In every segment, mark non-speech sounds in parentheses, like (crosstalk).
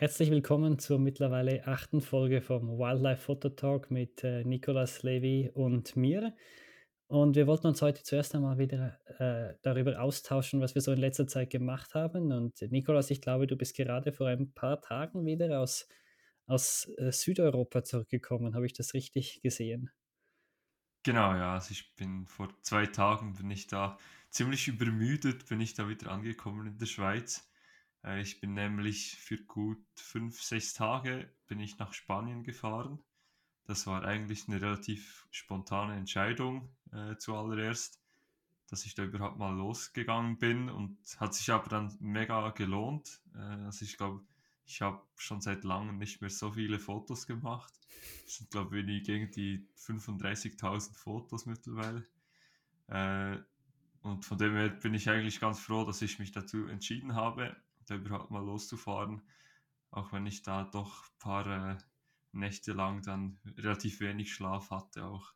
Herzlich willkommen zur mittlerweile achten Folge vom Wildlife Photo Talk mit äh, Nicolas Levy und mir. Und wir wollten uns heute zuerst einmal wieder äh, darüber austauschen, was wir so in letzter Zeit gemacht haben. Und Nicolas, ich glaube, du bist gerade vor ein paar Tagen wieder aus, aus äh, Südeuropa zurückgekommen. Habe ich das richtig gesehen? Genau, ja, also ich bin vor 2 Tagen bin ich da ziemlich übermüdet bin ich da wieder angekommen in der Schweiz. Äh, ich bin nämlich für gut 5 6 Tage bin ich nach Spanien gefahren. Das war eigentlich eine relativ spontane Entscheidung, äh, zuallererst, dass ich da überhaupt mal losgegangen bin und hat sich aber dann mega gelohnt. Äh, also ich glaube, ich habe schon seit langem nicht mehr so viele Fotos gemacht. Es sind, glaube ich, gegen die 35.000 Fotos mittlerweile. Äh, und von dem her bin ich eigentlich ganz froh, dass ich mich dazu entschieden habe, da überhaupt mal loszufahren. Auch wenn ich da doch ein paar äh, Nächte lang dann relativ wenig Schlaf hatte auch.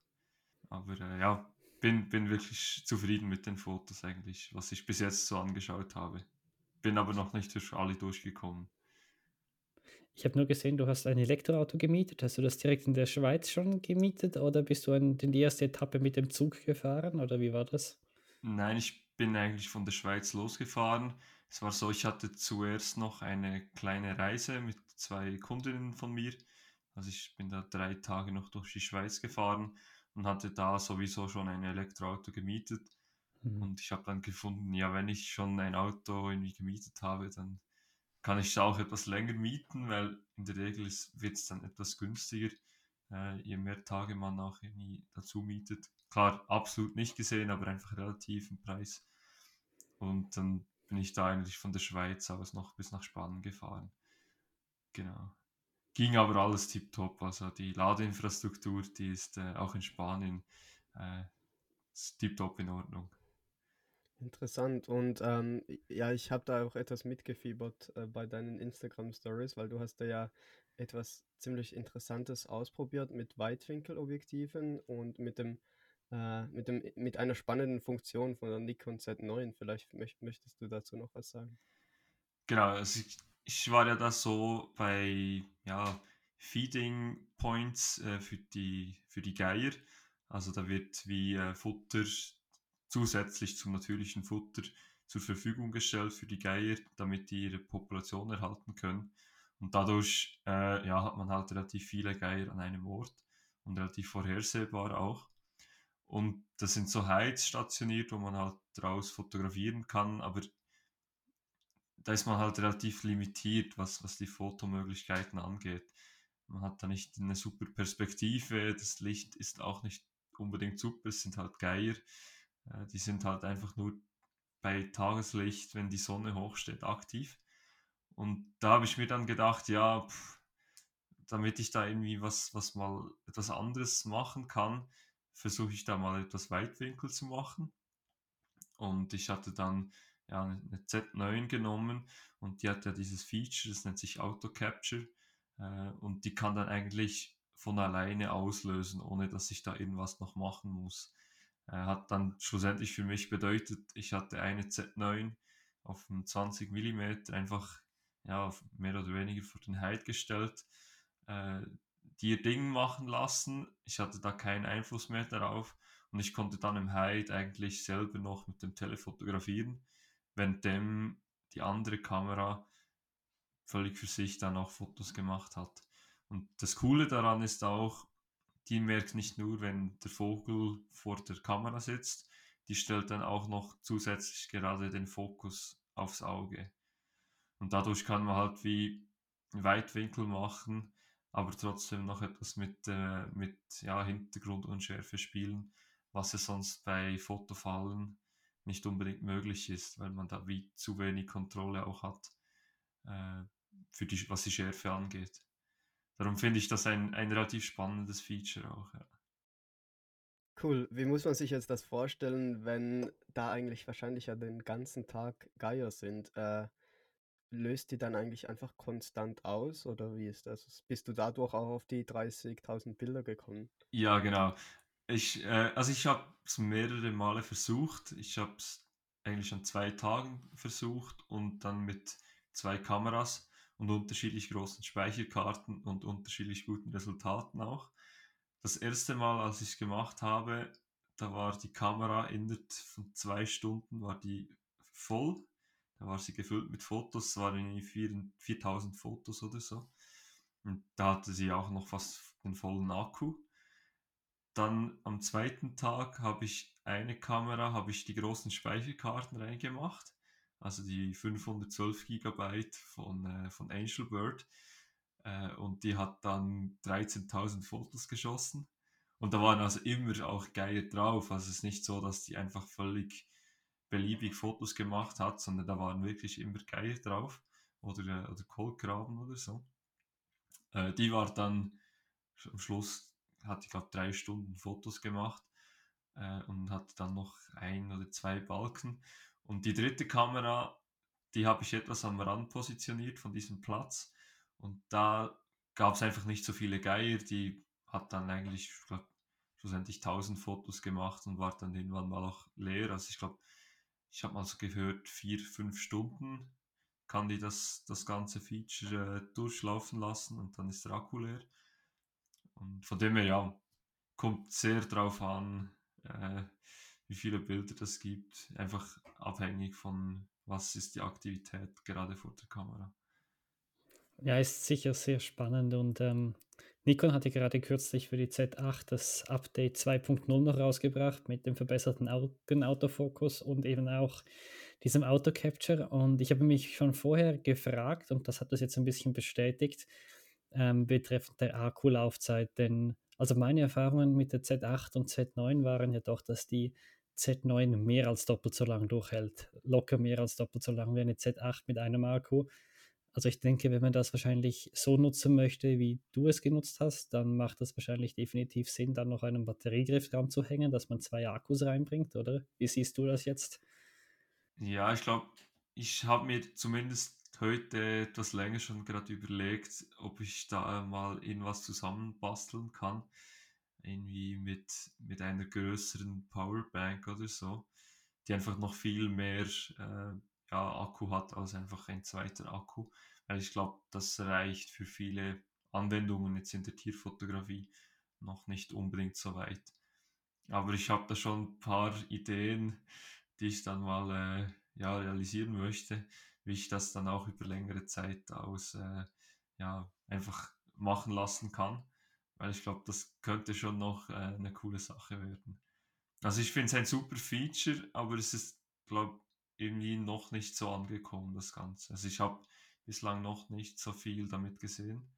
Aber äh, ja, bin, bin wirklich zufrieden mit den Fotos eigentlich, was ich bis jetzt so angeschaut habe. Bin aber noch nicht durch alle durchgekommen. Ich habe nur gesehen, du hast ein Elektroauto gemietet. Hast du das direkt in der Schweiz schon gemietet oder bist du in die erste Etappe mit dem Zug gefahren oder wie war das? Nein, ich bin eigentlich von der Schweiz losgefahren. Es war so, ich hatte zuerst noch eine kleine Reise mit zwei Kundinnen von mir. Also ich bin da drei Tage noch durch die Schweiz gefahren und hatte da sowieso schon ein Elektroauto gemietet. Mhm. Und ich habe dann gefunden, ja, wenn ich schon ein Auto irgendwie gemietet habe, dann kann ich es auch etwas länger mieten, weil in der Regel wird es dann etwas günstiger, äh, je mehr Tage man auch irgendwie dazu mietet. Klar, absolut nicht gesehen, aber einfach relativ im Preis. Und dann bin ich da eigentlich von der Schweiz aus noch bis nach Spanien gefahren. Genau. Ging aber alles tiptop. Also die Ladeinfrastruktur, die ist äh, auch in Spanien äh, tiptop in Ordnung. Interessant. Und ähm, ja, ich habe da auch etwas mitgefiebert äh, bei deinen Instagram Stories, weil du hast da ja etwas ziemlich Interessantes ausprobiert mit Weitwinkelobjektiven und mit dem, äh, mit dem, mit einer spannenden Funktion von der Nikon Z9. Vielleicht möcht, möchtest du dazu noch was sagen? Genau, also ich, ich war ja da so bei ja, Feeding Points äh, für, die, für die Geier. Also da wird wie äh, Futter zusätzlich zum natürlichen Futter zur Verfügung gestellt für die Geier, damit die ihre Population erhalten können. Und dadurch äh, ja, hat man halt relativ viele Geier an einem Ort und relativ vorhersehbar auch. Und das sind so Heiz stationiert, wo man halt draus fotografieren kann, aber da ist man halt relativ limitiert, was, was die Fotomöglichkeiten angeht. Man hat da nicht eine super Perspektive, das Licht ist auch nicht unbedingt super, es sind halt Geier. Äh, die sind halt einfach nur bei Tageslicht, wenn die Sonne hochsteht, aktiv. Und da habe ich mir dann gedacht, ja, pff, damit ich da irgendwie was, was mal etwas anderes machen kann, versuche ich da mal etwas Weitwinkel zu machen. Und ich hatte dann ja, eine Z9 genommen und die hat ja dieses Feature, das nennt sich Auto Capture. Äh, und die kann dann eigentlich von alleine auslösen, ohne dass ich da irgendwas noch machen muss. Äh, hat dann schlussendlich für mich bedeutet, ich hatte eine Z9 auf 20 mm einfach ja, mehr oder weniger vor den Heid gestellt, äh, die Ding machen lassen. Ich hatte da keinen Einfluss mehr darauf und ich konnte dann im Heid eigentlich selber noch mit dem Telefotografieren, währenddem die andere Kamera völlig für sich dann auch Fotos gemacht hat. Und das Coole daran ist auch, die merkt nicht nur, wenn der Vogel vor der Kamera sitzt, die stellt dann auch noch zusätzlich gerade den Fokus aufs Auge. Und dadurch kann man halt wie Weitwinkel machen, aber trotzdem noch etwas mit, äh, mit ja, Hintergrundunschärfe spielen, was ja sonst bei Fotofallen nicht unbedingt möglich ist, weil man da wie zu wenig Kontrolle auch hat, äh, für die, was die Schärfe angeht. Darum finde ich das ein, ein relativ spannendes Feature auch. Ja. Cool. Wie muss man sich jetzt das vorstellen, wenn da eigentlich wahrscheinlich ja den ganzen Tag Geier sind? Äh, löst die dann eigentlich einfach konstant aus oder wie ist das? Bist du dadurch auch auf die 30.000 Bilder gekommen? Ja, genau. Ich, äh, also ich habe es mehrere Male versucht. Ich habe es eigentlich an zwei Tagen versucht und dann mit zwei Kameras. und unterschiedlich großen Speicherkarten und unterschiedlich guten Resultaten auch. Das erste Mal, als ich es gemacht habe, da war die Kamera innerhalb von zwei Stunden war die voll. Da war sie gefüllt mit Fotos, es waren 4000 Fotos oder so. Und da hatte sie auch noch fast den vollen Akku. Dann am zweiten Tag habe ich eine Kamera, habe ich die großen Speicherkarten reingemacht, also die 512 GB von, äh, von Angelbird. Äh, und die hat dann 13.000 Fotos geschossen. Und da waren also immer auch Geier drauf. Also es ist nicht so, dass die einfach völlig beliebig Fotos gemacht hat, sondern da waren wirklich immer Geier drauf oder, äh, oder Kohlgraben oder so. Äh, die war dann am Schluss hat, ich glaube, drei Stunden Fotos gemacht äh, und hat dann noch ein oder zwei Balken. Und die dritte Kamera, die habe ich etwas am Rand positioniert von diesem Platz. Und da gab es einfach nicht so viele Geier. Die hat dann eigentlich, ich glaub, schlussendlich 1000 Fotos gemacht und war dann irgendwann mal auch leer. Also ich glaube, ich habe mal so gehört, vier, fünf Stunden kann die das, das ganze Feature äh, durchlaufen lassen und dann ist der Akku leer. Und von dem her, ja, kommt sehr drauf an, äh, wie viele Bilder das gibt. Einfach abhängig von, was ist die Aktivität gerade vor der Kamera. Ja, ist sicher sehr spannend und ähm, Nikon hatte gerade kürzlich für die Z8 das Update 2.0 noch rausgebracht mit dem verbesserten Augenautofokus und eben auch diesem Auto Capture. Und ich habe mich schon vorher gefragt, und das hat das jetzt ein bisschen bestätigt, ähm, betreffend der Akkulaufzeit. Denn also meine Erfahrungen mit der Z8 und Z9 waren ja doch, dass die Z9 mehr als doppelt so lang durchhält. Locker mehr als doppelt so lang wie eine Z8 mit einem Akku. Also ich denke, wenn man das wahrscheinlich so nutzen möchte, wie du es genutzt hast, dann macht das wahrscheinlich definitiv Sinn, dann noch einen Batteriegriff dran zu hängen, dass man zwei Akkus reinbringt, oder? Wie siehst du das jetzt? Ja, ich glaube, ich habe mir zumindest heute etwas länger schon gerade überlegt, ob ich da mal irgendwas zusammenbasteln kann. Irgendwie mit, mit einer größeren Powerbank oder so, die einfach noch viel mehr äh, ja, Akku hat als einfach ein zweiter Akku. Weil ich glaube, das reicht für viele Anwendungen jetzt in der Tierfotografie noch nicht unbedingt so weit. Aber ich habe da schon ein paar Ideen, die ich dann mal äh, ja, realisieren möchte wie ich das dann auch über längere Zeit aus äh, ja, einfach machen lassen kann. Weil ich glaube, das könnte schon noch äh, eine coole Sache werden. Also ich finde es ein super Feature, aber es ist, glaube irgendwie noch nicht so angekommen, das Ganze. Also ich habe bislang noch nicht so viel damit gesehen.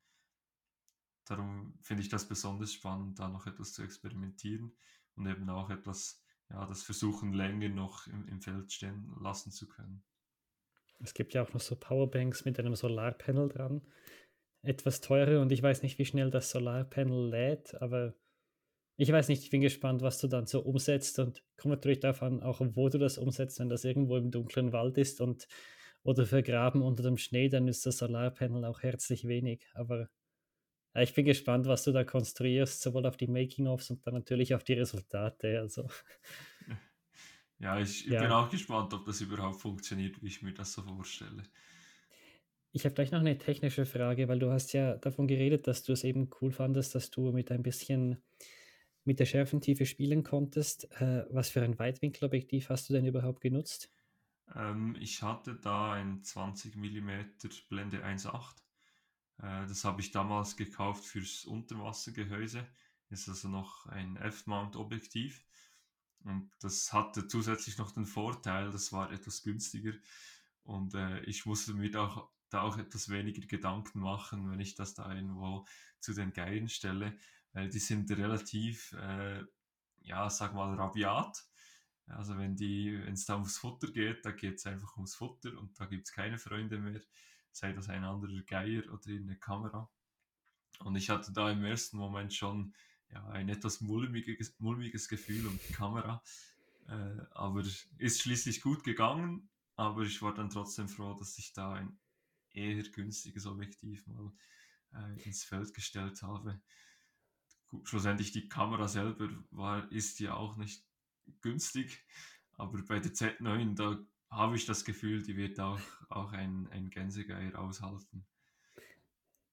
Darum finde ich das besonders spannend, da noch etwas zu experimentieren und eben auch etwas, ja, das versuchen länger noch im, im Feld stehen lassen zu können. Es gibt ja auch noch so Powerbanks mit einem Solarpanel dran. Etwas teurer und ich weiß nicht, wie schnell das Solarpanel lädt, aber ich weiß nicht, ich bin gespannt, was du dann so umsetzt und kommt natürlich darauf an, auch wo du das umsetzt, wenn das irgendwo im dunklen Wald ist und oder vergraben unter dem Schnee, dann ist das Solarpanel auch herzlich wenig. Aber ja, ich bin gespannt, was du da konstruierst, sowohl auf die Making-ofs und dann natürlich auf die Resultate. Also (laughs) Ja, ich ja. bin auch gespannt, ob das überhaupt funktioniert, wie ich mir das so vorstelle. Ich habe gleich noch eine technische Frage, weil du hast ja davon geredet, dass du es eben cool fandest, dass du mit ein bisschen mit der Schärfentiefe spielen konntest. Äh, was für ein Weitwinkelobjektiv hast du denn überhaupt genutzt? Ähm, ich hatte da ein 20 mm Blende 1.8. Äh, das habe ich damals gekauft fürs Unterwassergehäuse. Ist also noch ein F-Mount-Objektiv. Und das hatte zusätzlich noch den Vorteil, das war etwas günstiger und äh, ich musste mir da auch, da auch etwas weniger Gedanken machen, wenn ich das da irgendwo zu den Geilen stelle, die sind relativ, äh, ja, sag mal, rabiat. Also wenn wenn es da ums Futter geht, da geht es einfach ums Futter und da gibt es keine Freunde mehr, sei das ein anderer Geier oder eine Kamera. Und ich hatte da im ersten Moment schon ja, ein etwas mulmiges, mulmiges Gefühl um die Kamera. Äh, aber ist schließlich gut gegangen, aber ich war dann trotzdem froh, dass ich da ein eher günstiges Objektiv mal äh, ins Feld gestellt habe. Schlussendlich die Kamera selber war, ist ja auch nicht günstig, aber bei der Z9, da habe ich das Gefühl, die wird auch, auch ein, ein Gänsegeier aushalten.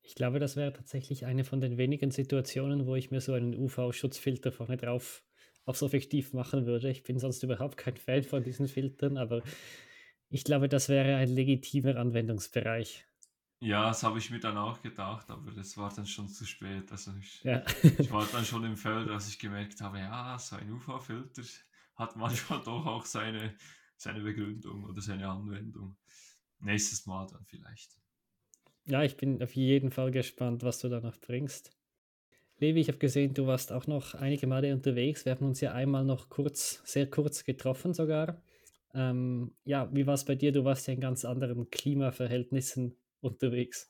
Ich glaube, das wäre tatsächlich eine von den wenigen Situationen, wo ich mir so einen UV-Schutzfilter vorne drauf aufs Objektiv machen würde. Ich bin sonst überhaupt kein Fan von diesen Filtern, aber ich glaube, das wäre ein legitimer Anwendungsbereich. Ja, das habe ich mir dann auch gedacht, aber das war dann schon zu spät. Also ich, Ja. ich war dann schon im Feld, als ich gemerkt habe, ja, so ein UV-Filter hat manchmal (laughs) doch auch seine, seine Begründung oder seine Anwendung. Nächstes Mal dann vielleicht. Ja, ich bin auf jeden Fall gespannt, was du da noch bringst. Levi, ich habe gesehen, du warst auch noch einige Male unterwegs. Wir haben uns ja einmal noch kurz, sehr kurz getroffen sogar. Ähm, ja, wie war es bei dir? Du warst ja in ganz anderen Klimaverhältnissen unterwegs.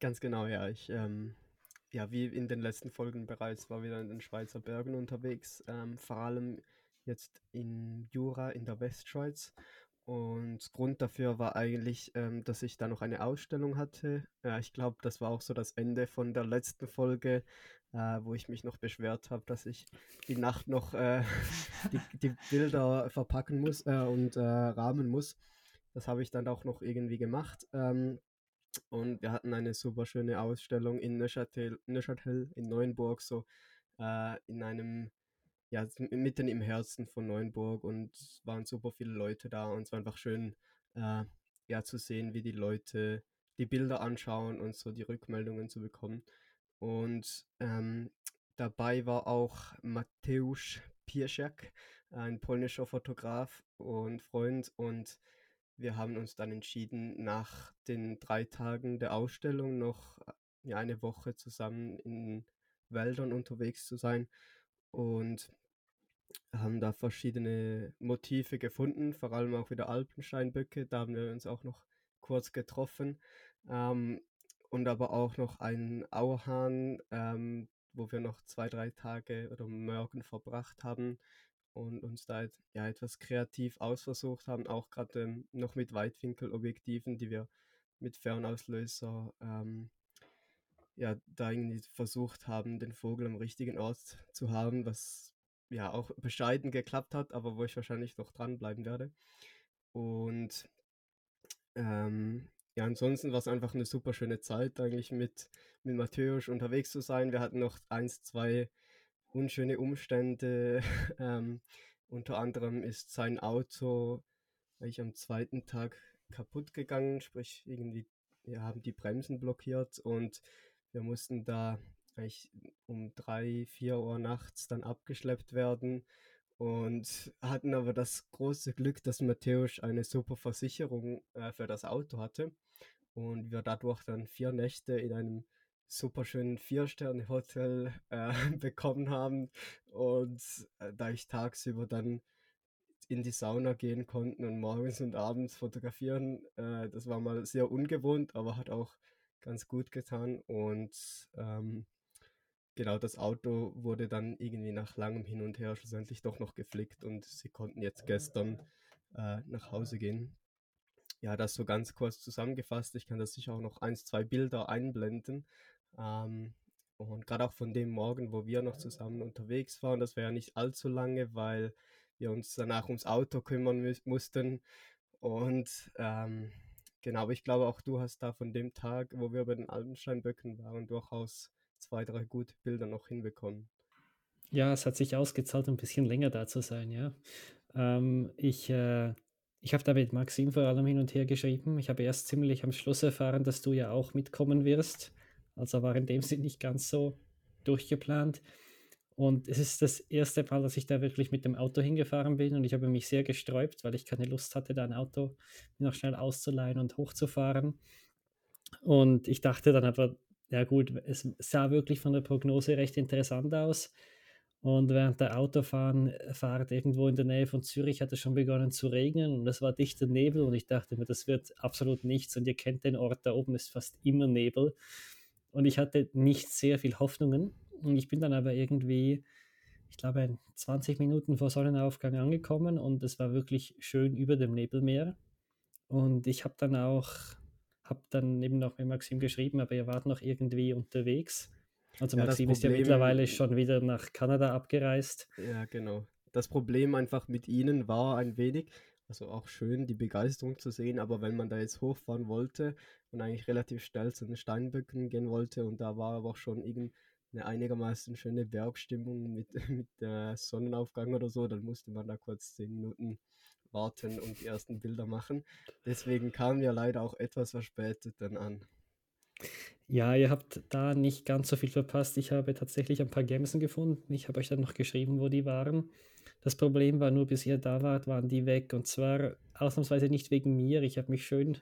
Ganz genau, ja. Ich, ähm, ja, wie in den letzten Folgen bereits, war wieder in den Schweizer Bergen unterwegs, ähm, vor allem jetzt in Jura in der Westschweiz. Und Grund dafür war eigentlich, ähm, dass ich da noch eine Ausstellung hatte. Ja, ich glaube, das war auch so das Ende von der letzten Folge, äh, wo ich mich noch beschwert habe, dass ich die Nacht noch äh, (laughs) die, die Bilder verpacken muss äh, und äh, rahmen muss. Das habe ich dann auch noch irgendwie gemacht. Ähm, und wir hatten eine super schöne Ausstellung in Neuchâtel, Neuchâtel in Neuenburg, so äh, in einem, ja, mitten im Herzen von Neuenburg und es waren super viele Leute da und es war einfach schön, äh, ja, zu sehen, wie die Leute die Bilder anschauen und so die Rückmeldungen zu bekommen. Und ähm, dabei war auch Mateusz Pieszak, ein polnischer Fotograf und Freund und wir haben uns dann entschieden, nach den drei Tagen der Ausstellung noch äh, eine Woche zusammen in Wäldern unterwegs zu sein und haben da verschiedene Motive gefunden, vor allem auch wieder Alpensteinböcke. Da haben wir uns auch noch kurz getroffen. Ähm, und aber auch noch einen Auerhahn, ähm, wo wir noch zwei, drei Tage oder Morgen verbracht haben und uns da ja, etwas kreativ ausversucht haben, auch gerade ähm, noch mit Weitwinkelobjektiven, die wir mit Fernauslöser ähm, ja, da irgendwie versucht haben, den Vogel am richtigen Ort zu haben, was ja auch bescheiden geklappt hat, aber wo ich wahrscheinlich noch dranbleiben werde. Und ähm, ja, ansonsten war es einfach eine super schöne Zeit, eigentlich mit, mit Matthäus unterwegs zu sein. Wir hatten noch eins, zwei unschöne Umstände. (laughs) ähm, unter anderem ist sein Auto eigentlich am zweiten Tag kaputt gegangen, sprich irgendwie wir haben die Bremsen blockiert und wir mussten da eigentlich um drei, vier Uhr nachts dann abgeschleppt werden und hatten aber das große Glück, dass Matthäus eine super Versicherung äh, für das Auto hatte und wir dadurch dann vier Nächte in einem super schönen Vier-Sterne-Hotel äh, (laughs) bekommen haben und äh, da ich tagsüber dann in die Sauna gehen konnten und morgens und abends fotografieren. Äh, das war mal sehr ungewohnt, aber hat auch ganz gut getan. Und ähm, genau, das Auto wurde dann irgendwie nach langem Hin und Her schlussendlich doch noch geflickt und sie konnten jetzt gestern äh, nach Hause gehen. Ja, das so ganz kurz zusammengefasst. Ich kann das sicher auch noch eins, zwei Bilder einblenden. Ähm, und gerade auch von dem Morgen, wo wir noch zusammen unterwegs waren, das war ja nicht allzu lange, weil wir uns danach ums Auto kümmern mü- mussten. Und ähm, genau, ich glaube auch du hast da von dem Tag, wo wir bei den Alpensteinböcken waren, durchaus zwei, drei gute Bilder noch hinbekommen. Ja, es hat sich ausgezahlt, ein bisschen länger da zu sein, ja. Ähm, ich äh, ich habe da mit Maxim vor allem hin und her geschrieben. Ich habe erst ziemlich am Schluss erfahren, dass du ja auch mitkommen wirst. Also war in dem Sinn nicht ganz so durchgeplant. Und es ist das erste Mal, dass ich da wirklich mit dem Auto hingefahren bin und ich habe mich sehr gesträubt, weil ich keine Lust hatte, da ein Auto noch schnell auszuleihen und hochzufahren. Und ich dachte dann aber, ja gut, es sah wirklich von der Prognose recht interessant aus. Und während der Autofahren Fahrt irgendwo in der Nähe von Zürich hat es schon begonnen zu regnen und es war dichter Nebel und ich dachte mir, das wird absolut nichts und ihr kennt den Ort, da oben ist fast immer Nebel. Und ich hatte nicht sehr viel Hoffnungen und ich bin dann aber irgendwie, ich glaube, 20 Minuten vor Sonnenaufgang angekommen und es war wirklich schön über dem Nebelmeer. Und ich habe dann auch, habe dann eben noch mit Maxim geschrieben, aber ihr wart noch irgendwie unterwegs. Also Ja, Maxim ist ja mittlerweile schon wieder nach Kanada abgereist. Ja, genau. Das Problem einfach mit ihnen war ein wenig, also auch schön, die Begeisterung zu sehen, aber wenn man da jetzt hochfahren wollte und eigentlich relativ schnell zu den Steinböcken gehen wollte und da war aber auch schon irgendeine einigermaßen schöne Bergstimmung mit, (laughs) mit der Sonnenaufgang oder so, dann musste man da kurz zehn Minuten warten und die ersten Bilder machen. Deswegen kamen wir leider auch etwas verspätet dann an. Ja, ihr habt da nicht ganz so viel verpasst. Ich habe tatsächlich ein paar Gemsen gefunden. Ich habe euch dann noch geschrieben, wo die waren. Das Problem war nur, bis ihr da wart, waren die weg. Und zwar ausnahmsweise nicht wegen mir. Ich habe mich schön,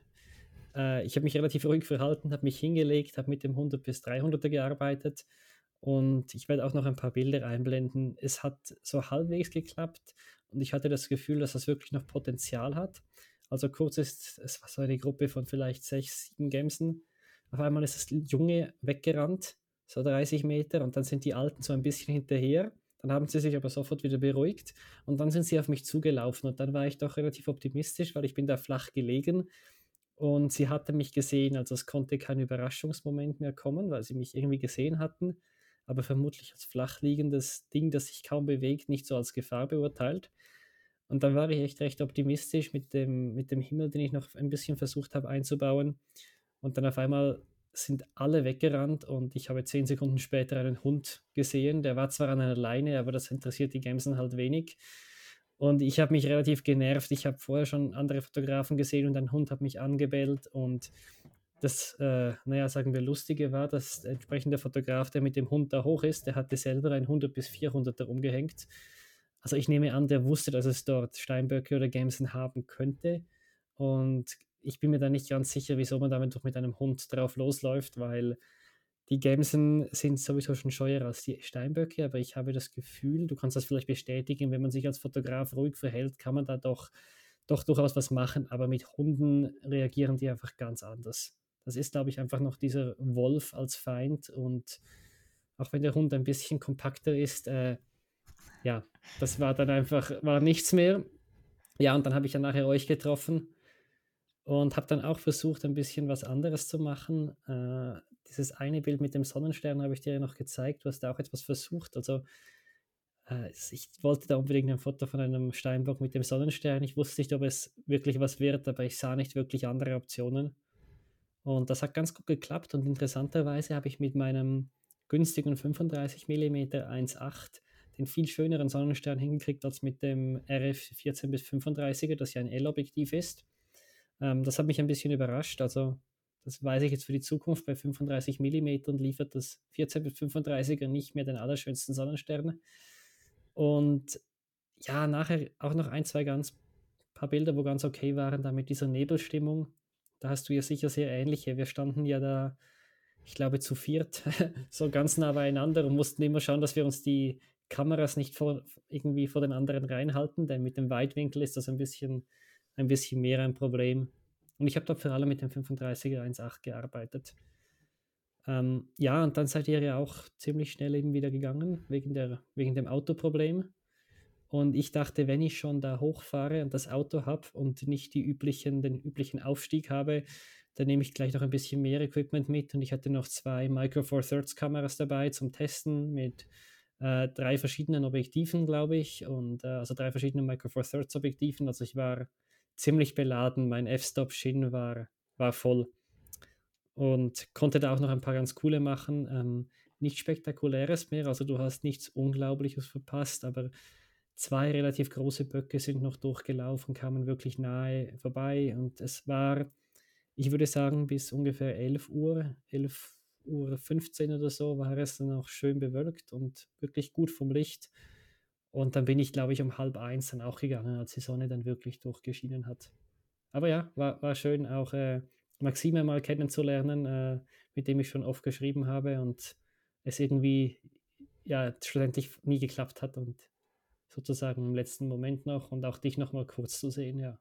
äh, ich habe mich relativ ruhig verhalten, habe mich hingelegt, habe mit dem 100 bis 300er gearbeitet. Und ich werde auch noch ein paar Bilder einblenden. Es hat so halbwegs geklappt und ich hatte das Gefühl, dass das wirklich noch Potenzial hat. Also kurz ist, es war so eine Gruppe von vielleicht sechs, sieben Gemsen auf einmal ist das Junge weggerannt, so 30 Meter, und dann sind die Alten so ein bisschen hinterher. Dann haben sie sich aber sofort wieder beruhigt und dann sind sie auf mich zugelaufen und dann war ich doch relativ optimistisch, weil ich bin da flach gelegen und sie hatten mich gesehen, also es konnte kein Überraschungsmoment mehr kommen, weil sie mich irgendwie gesehen hatten, aber vermutlich als flach liegendes Ding, das sich kaum bewegt, nicht so als Gefahr beurteilt. Und dann war ich echt recht optimistisch mit dem, mit dem Himmel, den ich noch ein bisschen versucht habe einzubauen. Und dann auf einmal sind alle weggerannt und ich habe zehn Sekunden später einen Hund gesehen. Der war zwar an einer Leine, aber das interessiert die Gamesen halt wenig. Und ich habe mich relativ genervt. Ich habe vorher schon andere Fotografen gesehen und ein Hund hat mich angebellt. Und das, äh, naja, sagen wir, Lustige war, dass der entsprechende Fotograf, der mit dem Hund da hoch ist, der hatte selber ein 100 bis 400er umgehängt. Also ich nehme an, der wusste, dass es dort Steinböcke oder Gamsen haben könnte. Und ich bin mir da nicht ganz sicher, wieso man damit doch mit einem Hund drauf losläuft, weil die Gemsen sind sowieso schon scheuer als die Steinböcke, aber ich habe das Gefühl, du kannst das vielleicht bestätigen, wenn man sich als Fotograf ruhig verhält, kann man da doch, doch durchaus was machen, aber mit Hunden reagieren die einfach ganz anders. Das ist, glaube ich, einfach noch dieser Wolf als Feind und auch wenn der Hund ein bisschen kompakter ist, äh, ja, das war dann einfach, war nichts mehr. Ja, und dann habe ich ja nachher euch getroffen und habe dann auch versucht, ein bisschen was anderes zu machen. Äh, dieses eine Bild mit dem Sonnenstern habe ich dir ja noch gezeigt. Du hast da auch etwas versucht. Also äh, ich wollte da unbedingt ein Foto von einem Steinbock mit dem Sonnenstern. Ich wusste nicht, ob es wirklich was wird, aber ich sah nicht wirklich andere Optionen. Und das hat ganz gut geklappt. Und interessanterweise habe ich mit meinem günstigen 35 mm 1.8 den viel schöneren Sonnenstern hingekriegt als mit dem RF 14 bis 35er, das ja ein L-Objektiv ist. Ähm, das hat mich ein bisschen überrascht. Also, das weiß ich jetzt für die Zukunft. Bei 35 mm liefert das 14 bis 35er nicht mehr den allerschönsten Sonnenstern. Und ja, nachher auch noch ein, zwei ganz paar Bilder, wo ganz okay waren, da mit dieser Nebelstimmung. Da hast du ja sicher sehr ähnliche. Wir standen ja da, ich glaube, zu viert, (laughs) so ganz nah beieinander und mussten immer schauen, dass wir uns die Kameras nicht vor, irgendwie vor den anderen reinhalten, denn mit dem Weitwinkel ist das ein bisschen ein bisschen mehr ein Problem. Und ich habe dort vor allem mit dem 35er 1.8 gearbeitet. Ähm, ja, und dann seid ihr ja auch ziemlich schnell eben wieder gegangen, wegen, der, wegen dem Autoproblem. Und ich dachte, wenn ich schon da hochfahre und das Auto habe und nicht die üblichen, den üblichen Aufstieg habe, dann nehme ich gleich noch ein bisschen mehr Equipment mit. Und ich hatte noch zwei Micro Four Thirds Kameras dabei zum Testen mit äh, drei verschiedenen Objektiven, glaube ich. Und äh, also drei verschiedene Micro Four Thirds Objektiven. Also ich war ziemlich beladen. Mein F-Stop-Shin war, war voll und konnte da auch noch ein paar ganz coole machen. Ähm, nichts Spektakuläres mehr, also du hast nichts Unglaubliches verpasst, aber zwei relativ große Böcke sind noch durchgelaufen, kamen wirklich nahe vorbei und es war, ich würde sagen, bis ungefähr 11 Uhr, 11 Uhr 15 oder so war es dann auch schön bewölkt und wirklich gut vom Licht. Und dann bin ich, glaube ich, um halb eins dann auch gegangen, als die Sonne dann wirklich durchgeschienen hat. Aber ja, war, war schön, auch äh, Maxime mal kennenzulernen, äh, mit dem ich schon oft geschrieben habe und es irgendwie ja schlussendlich nie geklappt hat und sozusagen im letzten Moment noch und auch dich noch mal kurz zu sehen, ja.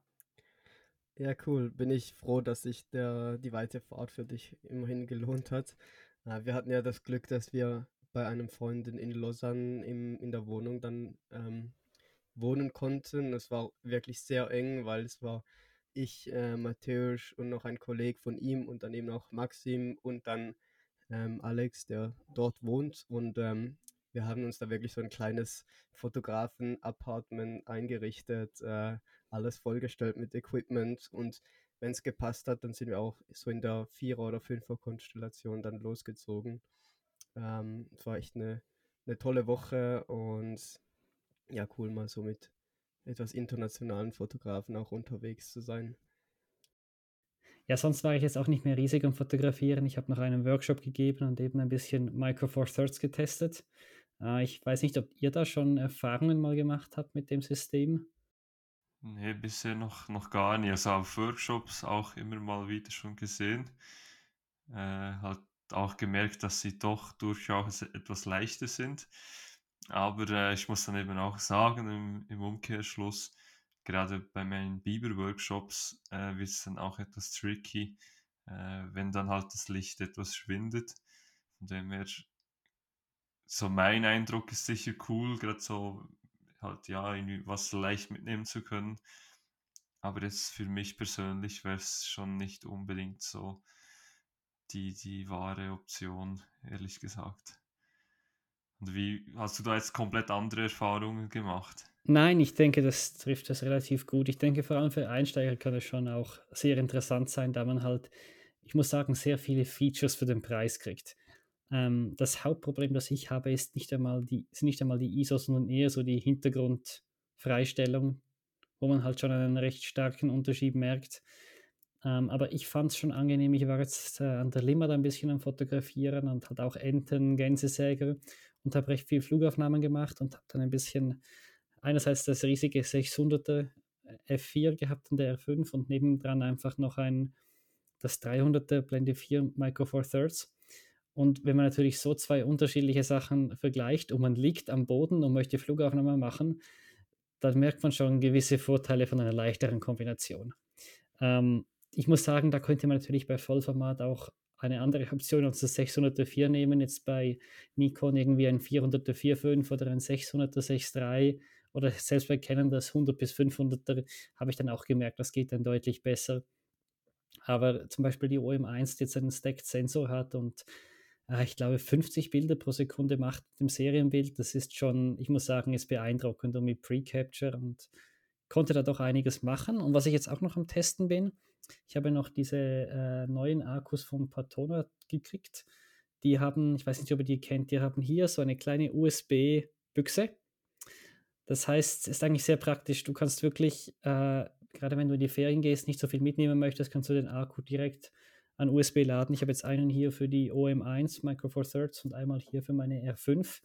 Ja, cool. Bin ich froh, dass sich der, die weite Fahrt für dich immerhin gelohnt hat. Äh, wir hatten ja das Glück, dass wir bei einem Freund in Lausanne im, in der Wohnung dann ähm, wohnen konnten. Es war wirklich sehr eng, weil es war ich, äh, Matthäus und noch ein Kollege von ihm und dann eben auch Maxim und dann ähm, Alex, der dort wohnt. Und ähm, wir haben uns da wirklich so ein kleines Fotografen-Apartment eingerichtet. Äh, alles vollgestellt mit Equipment und wenn es gepasst hat, dann sind wir auch so in der Vierer- oder Fünfer-Konstellation dann losgezogen. Ähm, es war echt eine, eine tolle Woche und ja, cool, mal so mit etwas internationalen Fotografen auch unterwegs zu sein. Ja, sonst war ich jetzt auch nicht mehr riesig am Fotografieren. Ich habe noch einen Workshop gegeben und eben ein bisschen Micro Four Thirds getestet. Äh, ich weiß nicht, ob ihr da schon Erfahrungen mal gemacht habt mit dem System. Nee, bisher noch, noch gar nicht. Also auf Workshops auch immer mal wieder schon gesehen. Äh, halt auch gemerkt, dass sie doch durchaus etwas leichter sind. Aber äh, ich muss dann eben auch sagen, im, im Umkehrschluss, gerade bei meinen Biber-Workshops äh, wird es dann auch etwas tricky, äh, wenn dann halt das Licht etwas schwindet. Von dem her, so mein Eindruck ist sicher cool, gerade so halt ja, irgendwie was leicht mitnehmen zu können. Aber jetzt für mich persönlich wäre es schon nicht unbedingt so die, die wahre Option, ehrlich gesagt. Und wie hast du da jetzt komplett andere Erfahrungen gemacht? Nein, ich denke, das trifft das relativ gut. Ich denke, vor allem für Einsteiger kann es schon auch sehr interessant sein, da man halt, ich muss sagen, sehr viele Features für den Preis kriegt. Ähm, das Hauptproblem, das ich habe, ist nicht einmal die, sind nicht einmal die ISOs, sondern eher so die Hintergrundfreistellung, wo man halt schon einen recht starken Unterschied merkt. Ähm, aber ich fand es schon angenehm. Ich war jetzt äh, an der Limmat ein bisschen am Fotografieren und hat auch Enten, Gänsesäger und habe recht viel Flugaufnahmen gemacht und habe dann ein bisschen einerseits das riesige 600er F4 gehabt und der R5 und nebendran einfach noch ein das 300er Blende 4 Micro Four Thirds. Und wenn man natürlich so zwei unterschiedliche Sachen vergleicht und man liegt am Boden und möchte Flugaufnahmen machen, dann merkt man schon gewisse Vorteile von einer leichteren Kombination. Ähm, ich muss sagen, da könnte man natürlich bei Vollformat auch eine andere Option als das 600er 4 nehmen. Jetzt bei Nikon irgendwie ein 400er 4.5 oder ein 600er 6.3 oder selbst bei Canon das 100 bis 500er habe ich dann auch gemerkt, das geht dann deutlich besser. Aber zum Beispiel die OM1, die jetzt einen Stacked Sensor hat und äh, ich glaube 50 Bilder pro Sekunde macht mit dem Serienbild, das ist schon, ich muss sagen, ist beeindruckend und mit Pre-Capture und konnte da doch einiges machen. Und was ich jetzt auch noch am Testen bin, ich habe noch diese äh, neuen Akkus von Patona gekriegt. Die haben, ich weiß nicht, ob ihr die kennt, die haben hier so eine kleine USB-Büchse. Das heißt, es ist eigentlich sehr praktisch. Du kannst wirklich, äh, gerade wenn du in die Ferien gehst, nicht so viel mitnehmen möchtest, kannst du den Akku direkt an USB laden. Ich habe jetzt einen hier für die OM1 Micro Four Thirds und einmal hier für meine R5.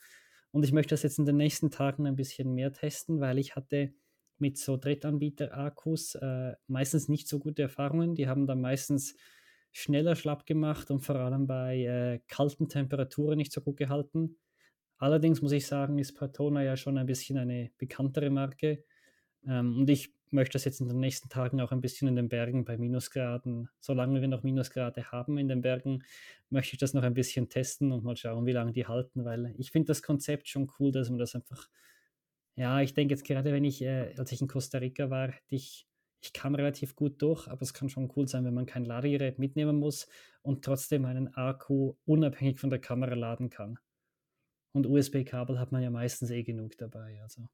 Und ich möchte das jetzt in den nächsten Tagen ein bisschen mehr testen, weil ich hatte mit so Drittanbieter-Akkus äh, meistens nicht so gute Erfahrungen. Die haben dann meistens schneller schlapp gemacht und vor allem bei äh, kalten Temperaturen nicht so gut gehalten. Allerdings muss ich sagen, ist Patona ja schon ein bisschen eine bekanntere Marke. Ähm, und ich möchte das jetzt in den nächsten Tagen auch ein bisschen in den Bergen bei Minusgraden, solange wir noch Minusgrade haben in den Bergen, möchte ich das noch ein bisschen testen und mal schauen, wie lange die halten, weil ich finde das Konzept schon cool, dass man das einfach ja, ich denke jetzt gerade, wenn ich, äh, als ich in Costa Rica war, ich, ich kam relativ gut durch, aber es kann schon cool sein, wenn man kein Ladegerät mitnehmen muss und trotzdem einen Akku unabhängig von der Kamera laden kann. Und USB-Kabel hat man ja meistens eh genug dabei. Also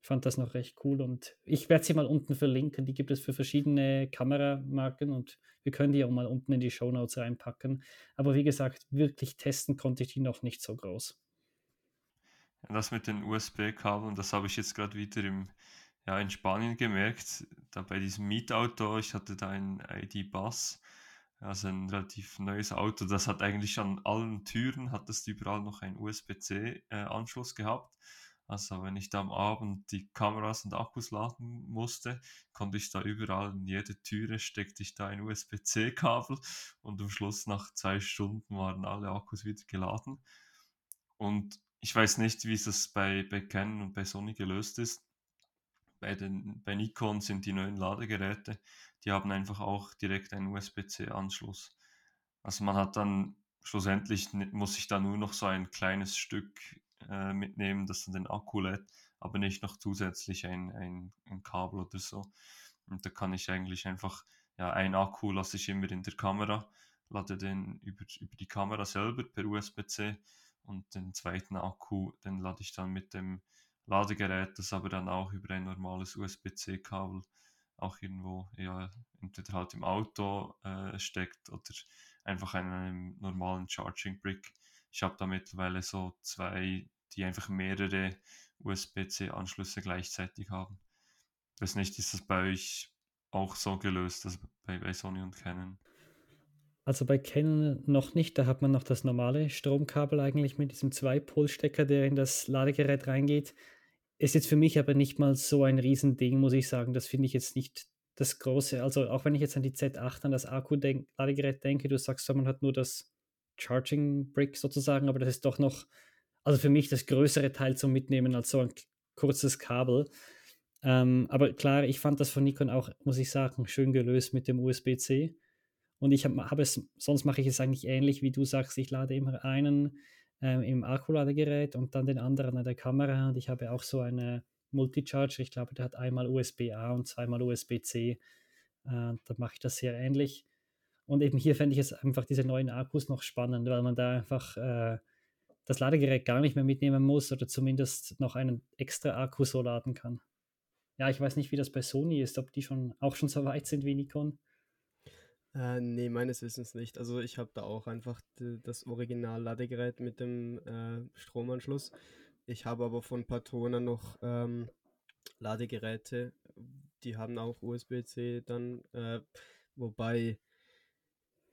ich fand das noch recht cool und ich werde sie mal unten verlinken. Die gibt es für verschiedene Kameramarken und wir können die auch mal unten in die Show Notes reinpacken. Aber wie gesagt, wirklich testen konnte ich die noch nicht so groß. Das mit den USB-Kabeln, das habe ich jetzt gerade wieder im, ja, in Spanien gemerkt. Da bei diesem Mietauto, ich hatte da ein ID-Bus, also ein relativ neues Auto. Das hat eigentlich an allen Türen, hat das überall noch einen USB-C-Anschluss äh, gehabt. Also wenn ich da am Abend die Kameras und Akkus laden musste, konnte ich da überall in jede Türe steckte ich da ein USB-C-Kabel und am Schluss nach zwei Stunden waren alle Akkus wieder geladen. Und ich weiß nicht, wie es bei, bei Canon und bei Sony gelöst ist. Bei, den, bei Nikon sind die neuen Ladegeräte, die haben einfach auch direkt einen USB-C-Anschluss. Also man hat dann schlussendlich, muss ich da nur noch so ein kleines Stück äh, mitnehmen, das dann den Akku lädt, aber nicht noch zusätzlich ein, ein, ein Kabel oder so. Und da kann ich eigentlich einfach, ja, ein Akku lasse ich immer in der Kamera, lade den über, über die Kamera selber per USB-C und den zweiten Akku, den lade ich dann mit dem Ladegerät, das aber dann auch über ein normales USB-C-Kabel auch irgendwo ja, entweder halt im Auto äh, steckt oder einfach an einem normalen Charging Brick. Ich habe da mittlerweile so zwei, die einfach mehrere USB-C-Anschlüsse gleichzeitig haben. Ich weiß nicht, ist das bei euch auch so gelöst, also bei, bei Sony und Canon? Also bei Canon noch nicht, da hat man noch das normale Stromkabel eigentlich mit diesem Zwei-Pol-Stecker, der in das Ladegerät reingeht. Ist jetzt für mich aber nicht mal so ein Riesending, muss ich sagen. Das finde ich jetzt nicht das große. Also auch wenn ich jetzt an die Z8, an das Akku-Ladegerät denke, du sagst, man hat nur das Charging Brick sozusagen, aber das ist doch noch, also für mich das größere Teil zum Mitnehmen als so ein kurzes Kabel. Ähm, aber klar, ich fand das von Nikon auch, muss ich sagen, schön gelöst mit dem USB-C. Und ich habe hab es, sonst mache ich es eigentlich ähnlich, wie du sagst, ich lade immer einen ähm, im Akkuladegerät und dann den anderen an der Kamera. Und ich habe auch so eine Multicharger, ich glaube, der hat einmal USB-A und zweimal USB-C. Äh, da mache ich das sehr ähnlich. Und eben hier fände ich es einfach diese neuen Akkus noch spannend, weil man da einfach äh, das Ladegerät gar nicht mehr mitnehmen muss oder zumindest noch einen extra Akku so laden kann. Ja, ich weiß nicht, wie das bei Sony ist, ob die schon auch schon so weit sind wie Nikon. Äh, ne, meines Wissens nicht. Also ich habe da auch einfach das Original-Ladegerät mit dem äh, Stromanschluss. Ich habe aber von Patona noch ähm, Ladegeräte, die haben auch USB-C dann, äh, wobei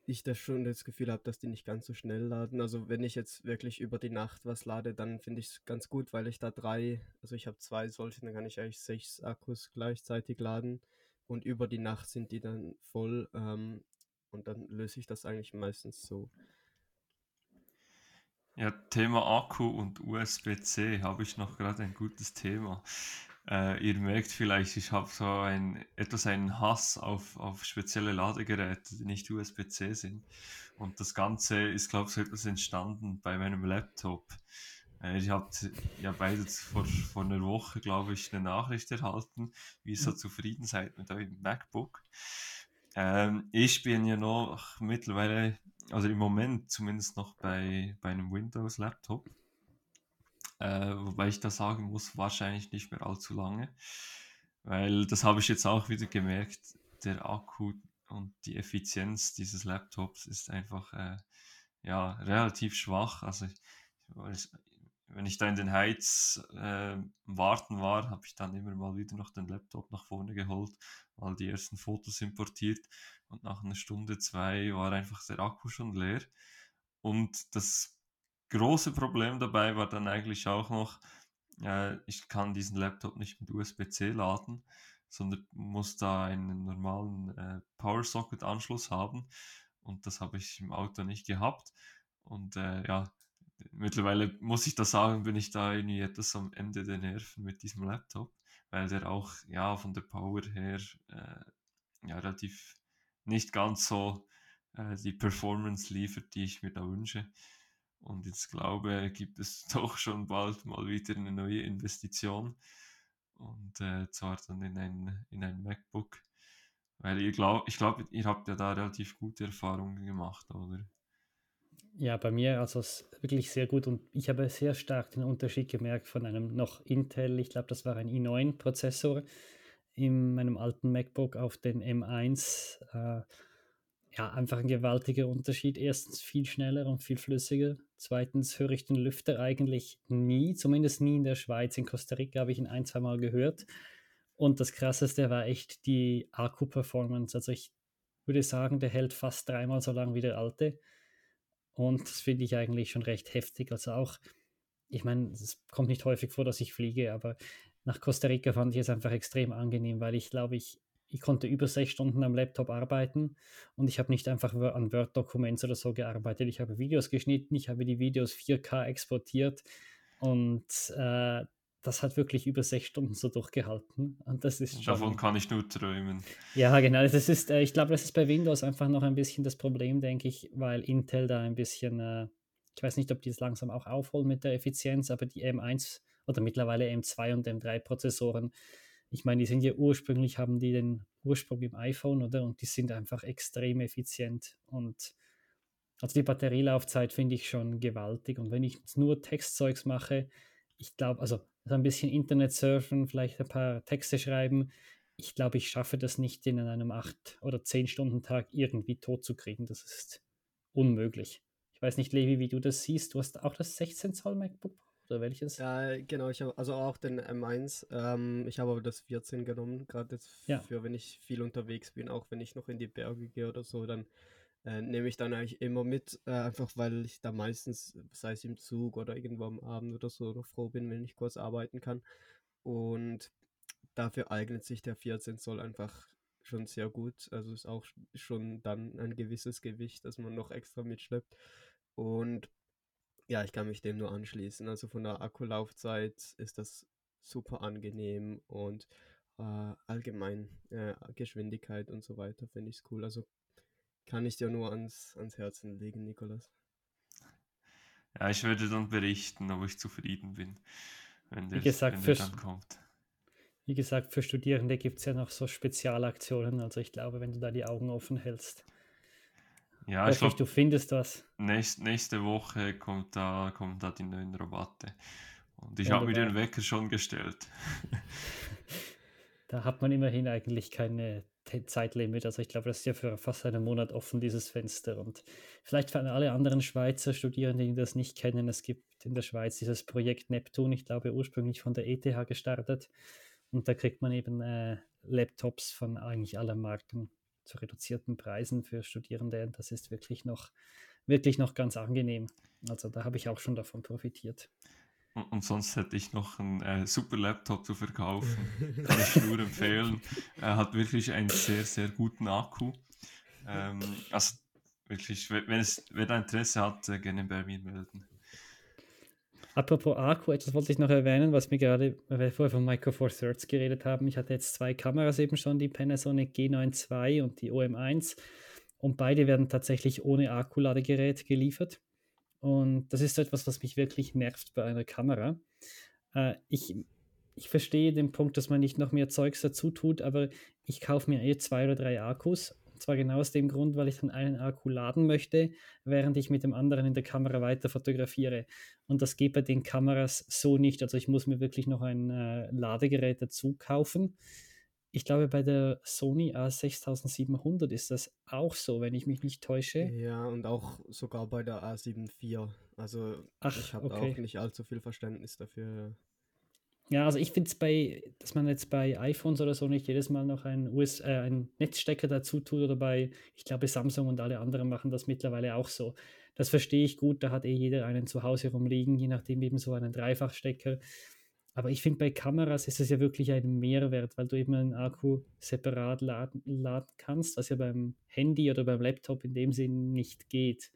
ich da schon das Gefühl habe, dass die nicht ganz so schnell laden. Also wenn ich jetzt wirklich über die Nacht was lade, dann finde ich es ganz gut, weil ich da drei, also ich habe zwei solche, dann kann ich eigentlich sechs Akkus gleichzeitig laden und über die Nacht sind die dann voll ähm, und dann löse ich das eigentlich meistens so. Ja, Thema Akku und USB-C habe ich noch gerade ein gutes Thema. Äh, ihr merkt vielleicht, ich habe so ein, etwas einen Hass auf, auf spezielle Ladegeräte, die nicht USB-C sind. Und das Ganze ist, glaube ich, so etwas entstanden bei meinem Laptop. Äh, ich habe ja beide vor, vor einer Woche, glaube ich, eine Nachricht erhalten, wie ihr so zufrieden seid mit eurem MacBook. Ähm, ich bin ja noch mittlerweile, also im Moment zumindest noch bei, bei einem Windows-Laptop. Äh, wobei ich da sagen muss, wahrscheinlich nicht mehr allzu lange. Weil das habe ich jetzt auch wieder gemerkt, der Akku und die Effizienz dieses Laptops ist einfach äh, ja, relativ schwach. Also ich, wenn ich da in den Heiz äh, warten war, habe ich dann immer mal wieder noch den Laptop nach vorne geholt, mal die ersten Fotos importiert und nach einer Stunde, zwei war einfach der Akku schon leer. Und das große Problem dabei war dann eigentlich auch noch, äh, ich kann diesen Laptop nicht mit USB-C laden, sondern muss da einen normalen äh, Power Socket Anschluss haben und das habe ich im Auto nicht gehabt. Und äh, ja, mittlerweile muss ich da sagen, bin ich da irgendwie etwas am Ende der Nerven mit diesem Laptop, weil der auch ja von der Power her äh, ja relativ nicht ganz so äh, die Performance liefert, die ich mir da wünsche. Und jetzt glaube, gibt es (laughs) doch schon bald mal wieder eine neue Investition. Und äh, zwar dann in ein, in ein MacBook. Weil ihr glaub, ich glaube, ihr habt ja da relativ gute Erfahrungen gemacht, oder? Ja, bei mir also wirklich sehr gut und ich habe sehr stark den Unterschied gemerkt von einem noch Intel, ich glaube, das war ein i9-Prozessor in meinem alten MacBook auf den M1. Äh, ja, einfach ein gewaltiger Unterschied. Erstens viel schneller und viel flüssiger. Zweitens höre ich den Lüfter eigentlich nie, zumindest nie in der Schweiz. In Costa Rica habe ich ihn ein, zwei Mal gehört. Und das Krasseste war echt die Akku-Performance. Also ich würde sagen, der hält fast dreimal so lang wie der alte. Und das finde ich eigentlich schon recht heftig. Also auch, ich meine, es kommt nicht häufig vor, dass ich fliege, aber nach Costa Rica fand ich es einfach extrem angenehm, weil ich glaube, ich, ich konnte über sechs Stunden am Laptop arbeiten und ich habe nicht einfach an Word-Documents oder so gearbeitet. Ich habe Videos geschnitten, ich habe die Videos 4K exportiert und äh, das hat wirklich über sechs Stunden so durchgehalten. Und das ist schon, Davon kann ich nur träumen. Ja, genau. Das ist, äh, ich glaube, das ist bei Windows einfach noch ein bisschen das Problem, denke ich, weil Intel da ein bisschen, äh, ich weiß nicht, ob die es langsam auch aufholen mit der Effizienz, aber die M1 oder mittlerweile M2 und M3 Prozessoren, ich meine, die sind ja ursprünglich, haben die den Ursprung im iPhone, oder? Und die sind einfach extrem effizient. Und also die Batterielaufzeit finde ich schon gewaltig. Und wenn ich nur Textzeugs mache, ich glaube, also so ein bisschen Internet surfen, vielleicht ein paar Texte schreiben. Ich glaube, ich schaffe das nicht in einem 8- oder 10-Stunden-Tag irgendwie tot zu kriegen. Das ist unmöglich. Ich weiß nicht, Levi, wie du das siehst. Du hast auch das 16 Zoll MacBook oder welches? Ja, genau, ich habe also auch den M1. Ähm, ich habe aber das 14 genommen, gerade jetzt Ja. für wenn ich viel unterwegs bin, auch wenn ich noch in die Berge gehe oder so, dann äh, nehme ich dann eigentlich immer mit, äh, einfach weil ich da meistens, sei es im Zug oder irgendwo am Abend oder so, noch froh bin, wenn ich kurz arbeiten kann. Und dafür eignet sich der 14 Zoll einfach schon sehr gut. Also ist auch sch- schon dann ein gewisses Gewicht, das man noch extra mitschleppt. Und ja, ich kann mich dem nur anschließen. Also von der Akkulaufzeit ist das super angenehm und äh, allgemein äh, Geschwindigkeit und so weiter finde ich es cool. Also kann ich dir nur ans, ans Herzen legen, Nikolas. Ja, ich werde dann berichten, ob ich zufrieden bin, wenn Wie der, gesagt, wenn der dann kommt. Wie gesagt, für Studierende gibt es ja noch so Spezialaktionen. Also ich glaube, wenn du da die Augen offen hältst, Ja, ich glaube, du findest was. nächst, nächste Woche kommt da, kommen da die neuen Rabatte. Und ich habe mir den. Wecker schon gestellt. (laughs) Da hat man immerhin eigentlich keine Zeitlimit. Also ich glaube, das ist ja für fast einen Monat offen, dieses Fenster. Und vielleicht für alle anderen Schweizer Studierenden, die das nicht kennen, es gibt in der Schweiz dieses Projekt Neptun, ich glaube ursprünglich von der ETH gestartet. Und da kriegt man eben äh, Laptops von eigentlich allen Marken zu reduzierten Preisen für Studierende. Und das ist wirklich noch, wirklich noch ganz angenehm. Also da habe ich auch schon davon profitiert. Und, sonst hätte ich noch einen äh, super Laptop zu verkaufen. (laughs) Kann ich nur empfehlen. Er hat wirklich einen sehr, sehr guten Akku. Ähm, also wirklich, wenn, es, wer da Interesse hat, äh, gerne bei mir melden. Apropos Akku, etwas wollte ich noch erwähnen, was mir gerade, weil wir vorher von Micro Four Thirds geredet haben. Ich hatte jetzt zwei Kameras eben schon, die Panasonic G9 II und die OM1. Und beide werden tatsächlich ohne Akkuladegerät geliefert. Und das ist so etwas, was mich wirklich nervt bei einer Kamera. Äh, ich, ich verstehe den Punkt, dass man nicht noch mehr Zeugs dazu tut, aber ich kaufe mir eh zwei oder drei Akkus. Und zwar genau aus dem Grund, weil ich dann einen Akku laden möchte, während ich mit dem anderen in der Kamera weiter fotografiere. Und das geht bei den Kameras so nicht. Also ich muss mir wirklich noch ein äh, Ladegerät dazu kaufen. Ich glaube, bei der Sony A6700 ist das auch so, wenn ich mich nicht täusche. Ja, und auch sogar bei der A7 IV. Also Ach, ich habe okay. auch nicht allzu viel Verständnis dafür. Ja, also ich finde es bei, dass man jetzt bei iPhones oder so nicht jedes Mal noch einen, US, äh, einen Netzstecker dazu tut oder bei, ich glaube, Samsung und alle anderen machen das mittlerweile auch so. Das verstehe ich gut, da hat eh jeder einen zu Hause rumliegen, je nachdem eben so einen Dreifachstecker. Aber ich finde, bei Kameras ist es ja wirklich ein Mehrwert, weil du eben einen Akku separat laden, laden kannst, was ja beim Handy oder beim Laptop in dem Sinn nicht geht.